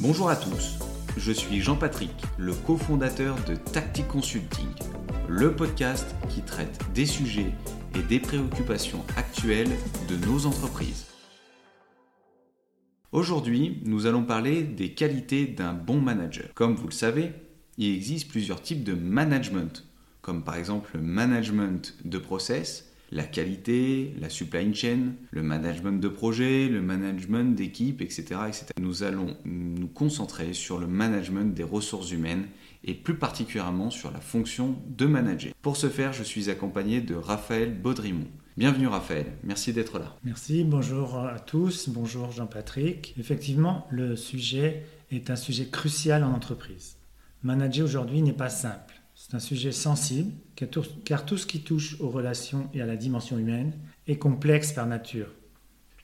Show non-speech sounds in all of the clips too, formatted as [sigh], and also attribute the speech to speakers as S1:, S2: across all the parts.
S1: Bonjour à tous, je suis Jean-Patrick, le cofondateur de Tactic Consulting, le podcast qui traite des sujets et des préoccupations actuelles de nos entreprises. Aujourd'hui, nous allons parler des qualités d'un bon manager. Comme vous le savez, il existe plusieurs types de management, comme par exemple le management de process, la qualité, la supply chain, le management de projet, le management d'équipe, etc., etc. Nous allons nous concentrer sur le management des ressources humaines et plus particulièrement sur la fonction de manager. Pour ce faire, je suis accompagné de Raphaël Baudrimont. Bienvenue Raphaël, merci d'être là.
S2: Merci, bonjour à tous, bonjour Jean-Patrick. Effectivement, le sujet est un sujet crucial en entreprise. Manager aujourd'hui n'est pas simple. C'est un sujet sensible, car tout ce qui touche aux relations et à la dimension humaine est complexe par nature.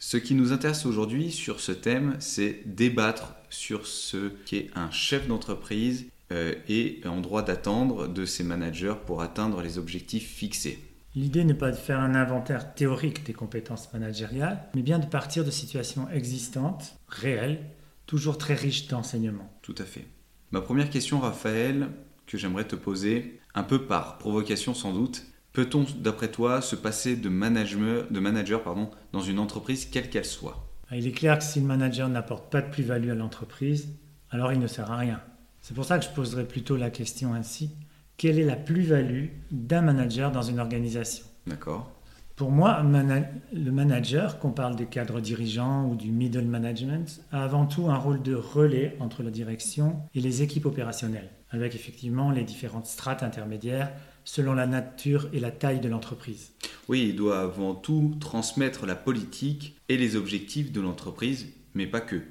S1: Ce qui nous intéresse aujourd'hui sur ce thème, c'est débattre sur ce qu'est un chef d'entreprise euh, et en droit d'attendre de ses managers pour atteindre les objectifs fixés.
S2: L'idée n'est pas de faire un inventaire théorique des compétences managériales, mais bien de partir de situations existantes, réelles, toujours très riches d'enseignements.
S1: Tout à fait. Ma première question, Raphaël, que j'aimerais te poser, un peu par provocation sans doute. Peut-on, d'après toi, se passer de manager, de manager pardon, dans une entreprise quelle qu'elle soit?
S2: Ah, Il est clair que si le manager n'apporte pas de plus-value à l'entreprise, alors il ne sert à rien. C'est pour ça que je poserais plutôt la question ainsi. Quelle est la plus-value d'un manager dans une organisation?
S1: D'accord.
S2: Pour moi, le manager, qu'on parle des cadres dirigeants ou du middle management, a avant tout un rôle de relais entre la direction et les équipes opérationnelles avec effectivement les différentes strates intermédiaires selon la nature et la taille de l'entreprise.
S1: Oui, il doit avant tout transmettre la politique et les objectifs de l'entreprise, mais pas que.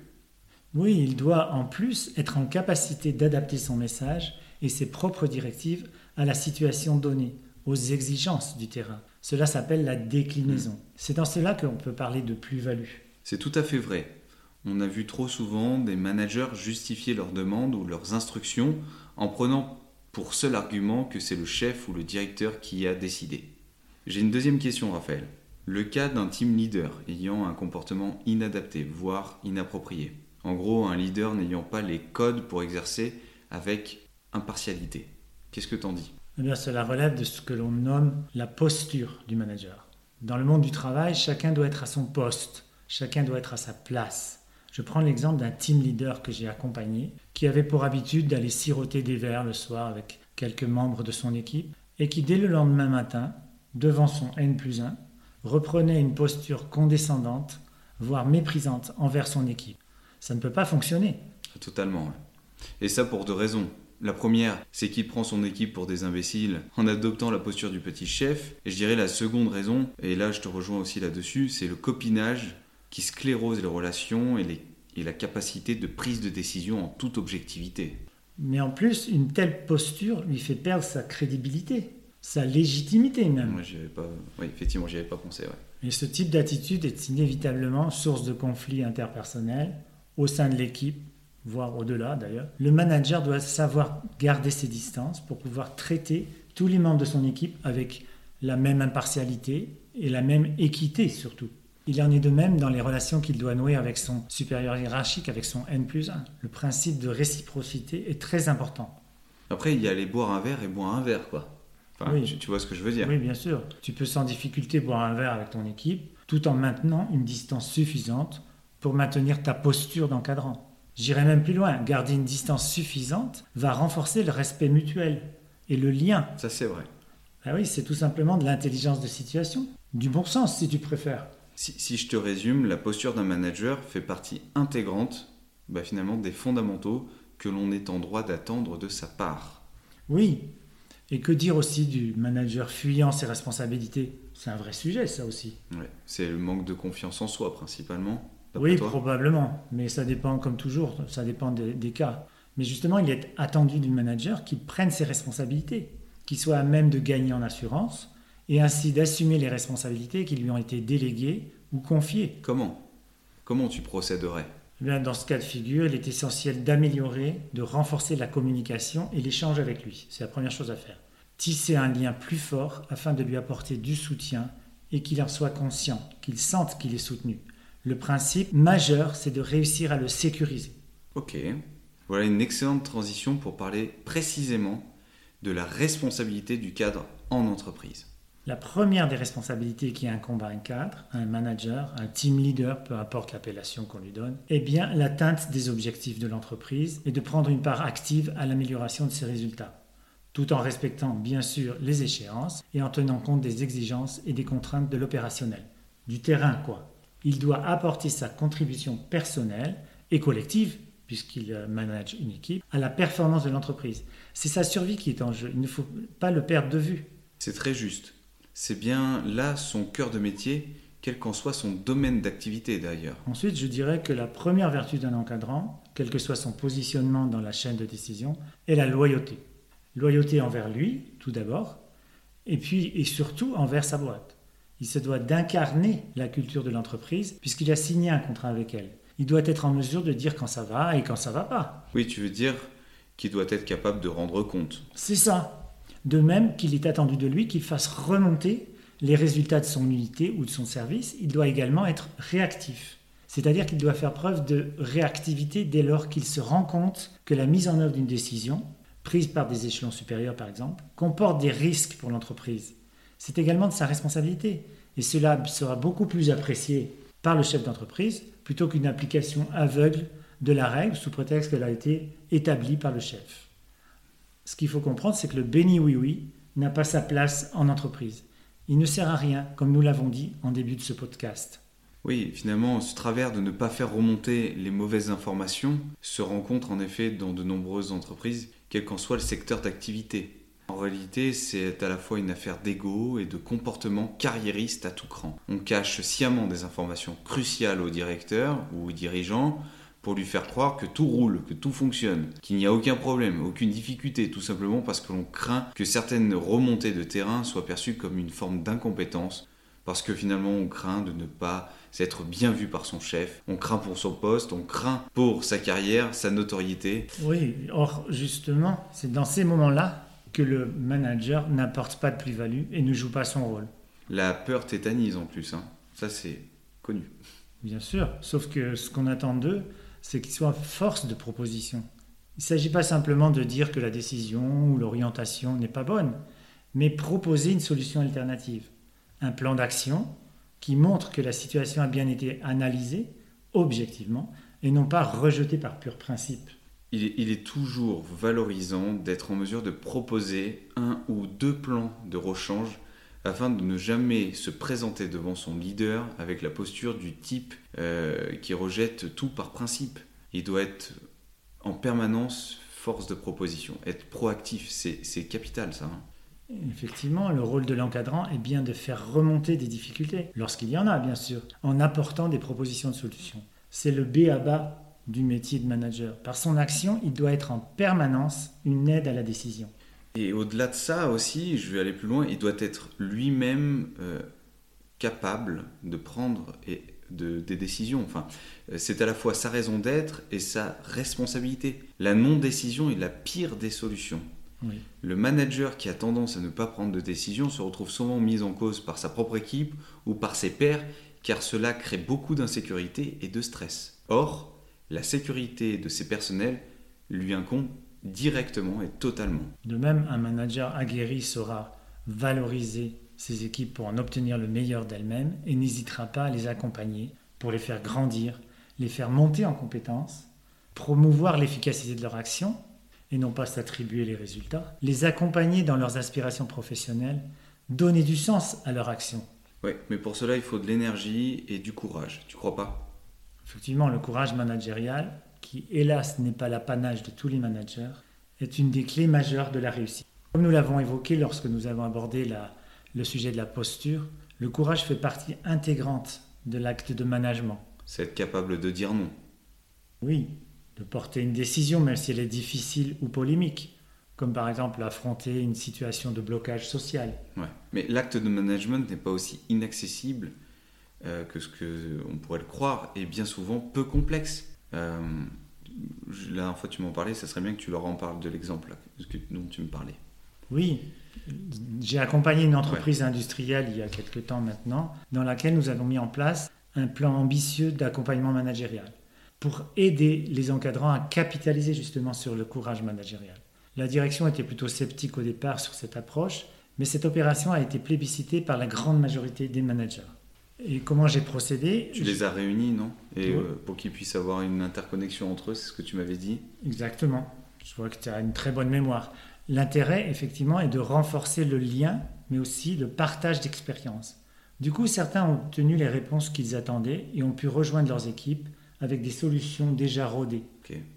S2: Oui, il doit en plus être en capacité d'adapter son message et ses propres directives à la situation donnée, aux exigences du terrain. Cela s'appelle la déclinaison. C'est dans cela qu'on peut parler de plus-value.
S1: C'est tout à fait vrai. On a vu trop souvent des managers justifier leurs demandes ou leurs instructions en prenant pour seul argument que c'est le chef ou le directeur qui a décidé. J'ai une deuxième question, Raphaël. Le cas d'un team leader ayant un comportement inadapté, voire inapproprié. En gros, un leader n'ayant pas les codes pour exercer avec impartialité. Qu'est-ce que t'en dis?
S2: Eh bien, Cela relève de ce que l'on nomme la posture du manager. Dans le monde du travail, chacun doit être à son poste, chacun doit être à sa place. Je prends l'exemple d'un team leader que j'ai accompagné, qui avait pour habitude d'aller siroter des verres le soir avec quelques membres de son équipe, et qui dès le lendemain matin, devant son N plus 1, reprenait une posture condescendante, voire méprisante envers son équipe. Ça ne peut pas fonctionner.
S1: Totalement. Et ça pour deux raisons. La première, c'est qu'il prend son équipe pour des imbéciles en adoptant la posture du petit chef. Et je dirais la seconde raison, et là je te rejoins aussi là-dessus, c'est le copinage qui sclérose les relations et, la capacité de prise de décision en toute objectivité.
S2: Mais en plus, une telle posture lui fait perdre sa crédibilité, sa légitimité même.
S1: Moi, pas... Oui, effectivement, j'y avais pas pensé.
S2: Et ce type d'attitude est inévitablement source de conflits interpersonnels au sein de l'équipe, voire au-delà d'ailleurs. Le manager doit savoir garder ses distances pour pouvoir traiter tous les membres de son équipe avec la même impartialité et la même équité surtout. Il en est de même dans les relations qu'il doit nouer avec son supérieur hiérarchique, avec son N plus 1. Le principe de réciprocité est très important.
S1: Après, il y a les boire un verre et boire un verre, quoi. Enfin, oui. tu, vois ce que je veux dire
S2: Oui, bien sûr. Tu peux sans difficulté boire un verre avec ton équipe, tout en maintenant une distance suffisante pour maintenir ta posture d'encadrant. J'irai même plus loin. Garder une distance suffisante va renforcer le respect mutuel et le lien.
S1: Ça, c'est vrai.
S2: Ah oui, c'est tout simplement de l'intelligence de situation. Du bon sens, si tu préfères.
S1: Si, je te résume, la posture d'un manager fait partie intégrante bah, finalement des fondamentaux que l'on est en droit d'attendre de sa part.
S2: Oui, et que dire aussi du manager fuyant ses responsabilités? C'est un vrai sujet, ça aussi.
S1: c'est le manque de confiance en soi, principalement.
S2: Oui, probablement. Mais ça dépend, comme toujours, ça dépend des, des, cas. Mais justement, il est attendu du manager qu'il prenne ses responsabilités, qu'il soit à même de gagner en assurance, et ainsi d'assumer les responsabilités qui lui ont été déléguées ou confiées.
S1: Comment? Comment tu procéderais?
S2: Eh bien, Dans ce cas de figure, il est essentiel d'améliorer, de renforcer la communication et l'échange avec lui. C'est la première chose à faire. Tisser un lien plus fort afin de lui apporter du soutien et qu'il en soit conscient, qu'il sente qu'il est soutenu. Le principe majeur, c'est de réussir à le sécuriser.
S1: Ok. Voilà une excellente transition pour parler précisément de la responsabilité du cadre en entreprise.
S2: La première des responsabilités qui incombe à un cadre, à un manager, un team leader, peu importe l'appellation qu'on lui donne, est bien l'atteinte des objectifs de l'entreprise et de prendre une part active à l'amélioration de ses résultats, tout en respectant bien sûr les échéances et en tenant compte des exigences et des contraintes de l'opérationnel, du terrain quoi. Il doit apporter sa contribution personnelle et collective, puisqu'il manage une équipe, à la performance de l'entreprise. C'est sa survie qui est en jeu, il ne faut pas le perdre de vue.
S1: C'est très juste c'est bien là son cœur de métier, quel qu'en soit son domaine d'activité d'ailleurs.
S2: Ensuite, je dirais que la première vertu d'un encadrant, quel que soit son positionnement dans la chaîne de décision, est la loyauté. Loyauté envers lui, tout d'abord, et puis et surtout envers sa boîte. Il se doit d'incarner la culture de l'entreprise puisqu'il a signé un contrat avec elle. Il doit être en mesure de dire quand ça va et quand ça va pas.
S1: Oui, tu veux dire qu'il doit être capable de rendre compte.
S2: C'est ça. De même qu'il est attendu de lui qu'il fasse remonter les résultats de son unité ou de son service, il doit également être réactif. C'est-à-dire qu'il doit faire preuve de réactivité dès lors qu'il se rend compte que la mise en œuvre d'une décision, prise par des échelons supérieurs par exemple, comporte des risques pour l'entreprise. C'est également de sa responsabilité. Et cela sera beaucoup plus apprécié par le chef d'entreprise plutôt qu'une application aveugle de la règle sous prétexte qu'elle a été établie par le chef ce qu'il faut comprendre, c'est que le béni oui-oui n'a pas sa place en entreprise. Il ne sert à rien, comme nous l'avons dit en début de ce podcast.
S1: Oui, finalement, ce travers de ne pas faire remonter les mauvaises informations se rencontre en effet dans de nombreuses entreprises, quel qu'en soit le secteur d'activité. En réalité, c'est à la fois une affaire d'ego et de comportement carriériste à tout cran. On cache sciemment des informations cruciales aux directeurs ou aux dirigeants pour lui faire croire que tout roule, que tout fonctionne, qu'il n'y a aucun problème, aucune difficulté, tout simplement parce que l'on craint que certaines remontées de terrain soient perçues comme une forme d'incompétence, parce que finalement on craint de ne pas être bien vu par son chef, on craint pour son poste, on craint pour sa carrière, sa notoriété.
S2: Oui, or justement, c'est dans ces moments-là que le manager n'apporte pas de plus-value et ne joue pas son rôle.
S1: La peur tétanise en plus, hein. ça c'est connu.
S2: Bien sûr, sauf que ce qu'on attend d'eux, c'est qu'il soit force de proposition. Il ne s'agit pas simplement de dire que la décision ou l'orientation n'est pas bonne, mais proposer une solution alternative, un plan d'action qui montre que la situation a bien été analysée objectivement et non pas rejetée par pur principe.
S1: Il est, toujours valorisant d'être en mesure de proposer un ou deux plans de rechange afin de ne jamais se présenter devant son leader avec la posture du type euh, qui rejette tout par principe. Il doit être en permanence force de proposition, être proactif, c'est capital ça. Hein.
S2: Effectivement, le rôle de l'encadrant est bien de faire remonter des difficultés, lorsqu'il y en a bien sûr, en apportant des propositions de solutions. C'est le B à bas du métier de manager. Par son action, il doit être en permanence une aide à la décision.
S1: Et au-delà de ça aussi, je vais aller plus loin, il doit être lui-même euh, capable de prendre et des décisions. Enfin, euh, c'est à la fois sa raison d'être et sa responsabilité. La non-décision est la pire des solutions. Le manager qui a tendance à ne pas prendre de décision se retrouve souvent mis en cause par sa propre équipe ou par ses pairs, car cela crée beaucoup d'insécurité et de stress. Or, la sécurité de ses personnels lui incombe directement et totalement.
S2: De même, un manager aguerri saura valoriser ses équipes pour en obtenir le meilleur d'elles-mêmes et n'hésitera pas à les accompagner pour les faire grandir, les faire monter en compétences, promouvoir l'efficacité de leur action et non pas s'attribuer les résultats, les accompagner dans leurs aspirations professionnelles, donner du sens à leur action.
S1: Oui, mais pour cela, il faut de l'énergie et du courage, tu crois pas?
S2: Effectivement, le courage managérial, qui hélas n'est pas l'apanage de tous les managers, est une des clés majeures de la réussite. Comme nous l'avons évoqué lorsque nous avons abordé le sujet de la posture, le courage fait partie intégrante de l'acte de management.
S1: C'est être capable de dire non.
S2: Oui, de porter une décision même si elle est difficile ou polémique, comme par exemple affronter une situation de blocage social.
S1: Ouais. Mais l'acte de management n'est pas aussi inaccessible euh, que ce qu'on pourrait le croire et bien souvent peu complexe. Euh, la dernière fois tu m'en parlais, ça serait bien que tu leur en parles de l'exemple dont tu me parlais.
S2: Oui, j'ai accompagné une entreprise industrielle il y a quelque temps maintenant, dans laquelle nous avons mis en place un plan ambitieux d'accompagnement managérial. pour aider les encadrants à capitaliser justement sur le courage managérial. La direction était plutôt sceptique au départ sur cette approche, mais cette opération a été plébiscitée par la grande majorité des managers. Et comment j'ai procédé
S1: Tu les as réunis, non? Et euh, pour qu'ils puissent avoir une interconnexion entre eux, c'est ce que tu m'avais dit?
S2: Exactement. Je vois que tu as une très bonne mémoire. L'intérêt, effectivement, est de renforcer le lien, mais aussi le partage d'expériences. Du coup, certains ont obtenu les réponses qu'ils attendaient et ont pu rejoindre leurs équipes avec des solutions déjà rodées.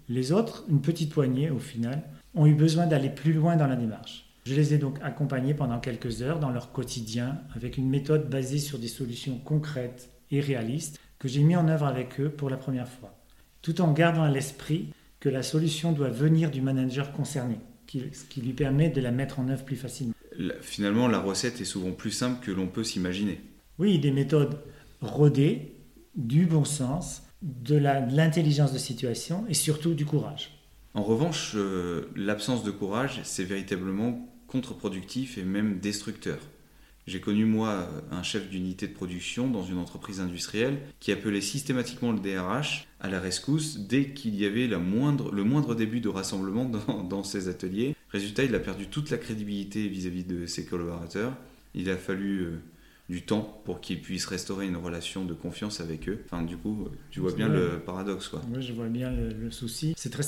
S2: Les autres, une petite poignée au final, ont eu besoin d'aller plus loin dans la démarche. Je les ai donc accompagnés pendant quelques heures dans leur quotidien avec une méthode basée sur des solutions concrètes et réalistes que j'ai mis en œuvre avec eux pour la première fois, tout en gardant à l'esprit que la solution doit venir du manager concerné, ce qui lui permet de la mettre en œuvre plus facilement.
S1: Finalement, la recette est souvent plus simple que l'on peut s'imaginer.
S2: Oui, des méthodes rodées, du bon sens, de l'intelligence de situation et surtout du courage.
S1: En revanche, euh, l'absence de courage, c'est véritablement contre-productif et même destructeur. J'ai connu moi un chef d'unité de production dans une entreprise industrielle qui appelait systématiquement le DRH à la rescousse dès qu'il y avait le moindre début de rassemblement [laughs] dans, ses ateliers. Résultat, il a perdu toute la crédibilité vis-à-vis -vis de ses collaborateurs. Il a fallu euh, du temps pour qu'ils puissent restaurer une relation de confiance avec eux. Enfin, du coup, tu vois bien le paradoxe. Quoi.
S2: Oui, je vois bien le, souci. C'est très,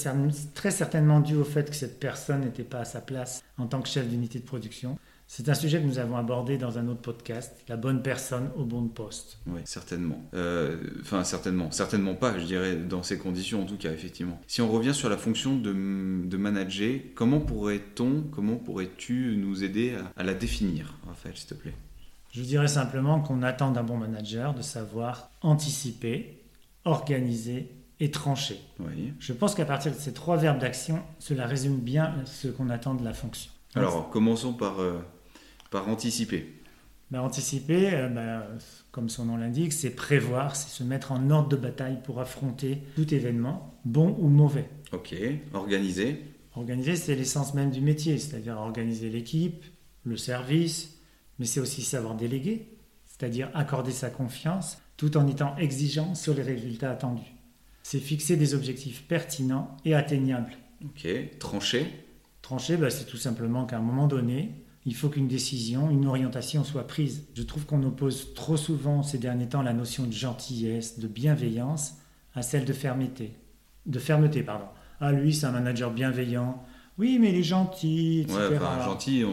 S2: très certainement dû au fait que cette personne n'était pas à sa place en tant que chef d'unité de production. C'est un sujet que nous avons abordé dans un autre podcast, la bonne personne au bon poste.
S1: Oui, certainement. Euh, enfin, certainement. Certainement pas, je dirais, dans ces conditions en tout cas, effectivement. Si on revient sur la fonction de, de manager, comment pourrait-on, comment pourrais-tu nous aider à, à la définir, Raphaël, s'il te plaît?
S2: Je dirais simplement qu'on attend d'un bon manager de savoir anticiper, organiser et trancher. Je pense qu'à partir de ces trois verbes d'action, cela résume bien ce qu'on attend de la fonction.
S1: Alors, commençons par, euh, par anticiper.
S2: Ben, anticiper, euh, ben, comme son nom l'indique, c'est prévoir, c'est se mettre en ordre de bataille pour affronter tout événement, bon ou mauvais.
S1: Ok, organiser.
S2: Organiser, c'est l'essence même du métier, c'est-à-dire organiser l'équipe, le service, mais c'est aussi savoir déléguer, c'est-à-dire accorder sa confiance tout en étant exigeant sur les résultats attendus. C'est fixer des objectifs pertinents et atteignables.
S1: Ok, trancher?
S2: Trancher, bah, c'est tout simplement qu'à un moment donné, il faut qu'une décision, une orientation soit prise. Je trouve qu'on oppose trop souvent ces derniers temps la notion de gentillesse, de bienveillance à celle de fermeté. De fermeté, pardon. Ah, lui, c'est un manager bienveillant, oui, mais il est gentil, etc.
S1: Ouais, enfin, gentil,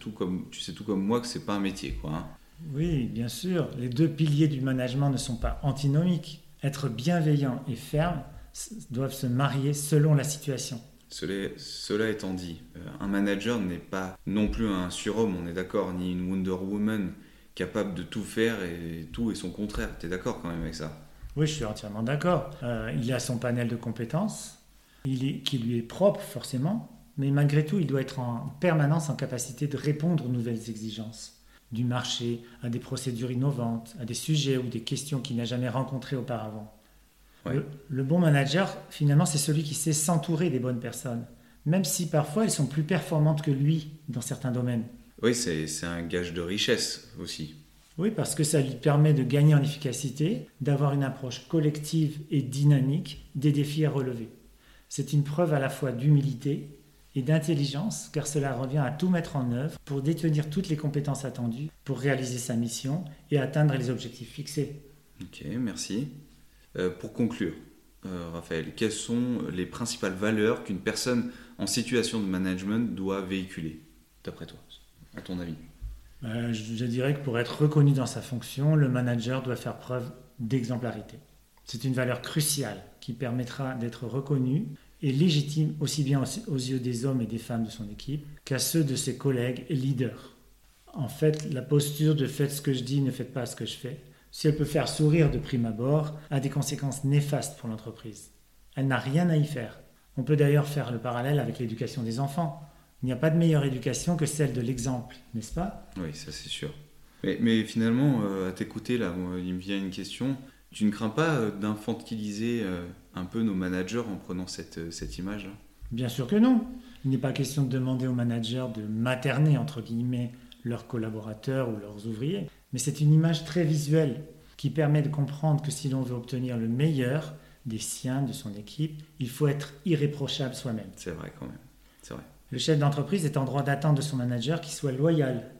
S1: tout comme, tu sais tout comme moi que c'est pas un métier, quoi. Hein.
S2: Oui, bien sûr. Les deux piliers du management ne sont pas antinomiques. Être bienveillant et ferme doivent se marier selon la situation.
S1: Cela, étant dit, euh, un manager n'est pas non plus un surhomme, on est d'accord, ni une Wonder Woman capable de tout faire et tout et son contraire. Tu es d'accord quand même avec ça?
S2: Oui, je suis entièrement d'accord. Euh, il a son panel de compétences, il est, qui lui est propre forcément, mais malgré tout, il doit être en permanence en capacité de répondre aux nouvelles exigences du marché, à des procédures innovantes, à des sujets ou des questions qu'il n'a jamais rencontrées auparavant. Le, bon manager, finalement, c'est celui qui sait s'entourer des bonnes personnes, même si parfois elles sont plus performantes que lui dans certains domaines.
S1: Oui, c'est un gage de richesse aussi.
S2: Oui, parce que ça lui permet de gagner en efficacité, d'avoir une approche collective et dynamique des défis à relever. C'est une preuve à la fois d'humilité et d'intelligence, car cela revient à tout mettre en œuvre pour détenir toutes les compétences attendues pour réaliser sa mission et atteindre les objectifs fixés.
S1: Ok, merci. Euh, pour conclure, euh, Raphaël, quelles sont les principales valeurs qu'une personne en situation de management doit véhiculer, d'après toi, à ton avis?
S2: Euh, je dirais que pour être reconnu dans sa fonction, le manager doit faire preuve d'exemplarité. C'est une valeur cruciale qui permettra d'être reconnu est légitime aussi bien aux yeux des hommes et des femmes de son équipe qu'à ceux de ses collègues et leaders. En fait, la posture de faites ce que je dis, ne faites pas ce que je fais, si elle peut faire sourire de prime abord, a des conséquences néfastes pour l'entreprise. Elle n'a rien à y faire. On peut d'ailleurs faire le parallèle avec l'éducation des enfants. Il n'y a pas de meilleure éducation que celle de l'exemple, n'est-ce pas?
S1: Oui, ça c'est sûr. Mais, finalement, euh, à t'écouter, là, il me vient une question. Tu ne crains pas euh, d'infantiliser euh, un peu nos managers en prenant cette, euh, cette image-là?
S2: Bien sûr que non. Il n'est pas question de demander aux managers de materner, entre guillemets, leurs collaborateurs ou leurs ouvriers, mais c'est une image très visuelle qui permet de comprendre que si l'on veut obtenir le meilleur, des siens, de son équipe, il faut être irréprochable soi-même.
S1: C'est vrai quand même. C'est vrai.
S2: Le chef d'entreprise est en droit d'attendre de son manager qu'il soit loyal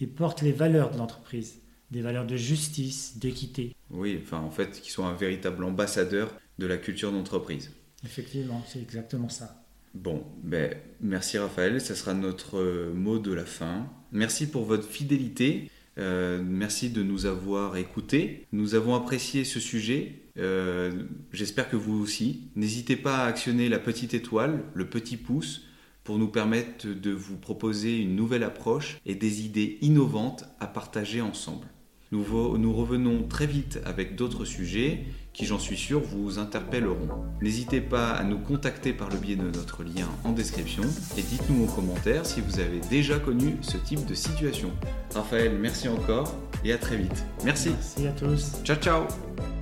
S2: et porte les valeurs de l'entreprise, des valeurs de justice, d'équité.
S1: Oui, enfin en fait, qu'il soit un véritable ambassadeur de la culture d'entreprise.
S2: Effectivement, c'est exactement ça.
S1: Bon, ben, merci Raphaël, ça sera notre euh, mot de la fin. Merci pour votre fidélité, euh, merci de nous avoir écoutés. Nous avons apprécié ce sujet, euh, j'espère que vous aussi. N'hésitez pas à actionner la petite étoile, le petit pouce, pour nous permettre de vous proposer une nouvelle approche et des idées innovantes à partager ensemble. Nous, nous revenons très vite avec d'autres sujets qui, j'en suis sûr, vous interpelleront. N'hésitez pas à nous contacter par le biais de notre lien en description et dites-nous en commentaire si vous avez déjà connu ce type de situation. Raphaël, merci encore et à très vite. Merci.
S2: Merci à tous.
S1: Ciao ciao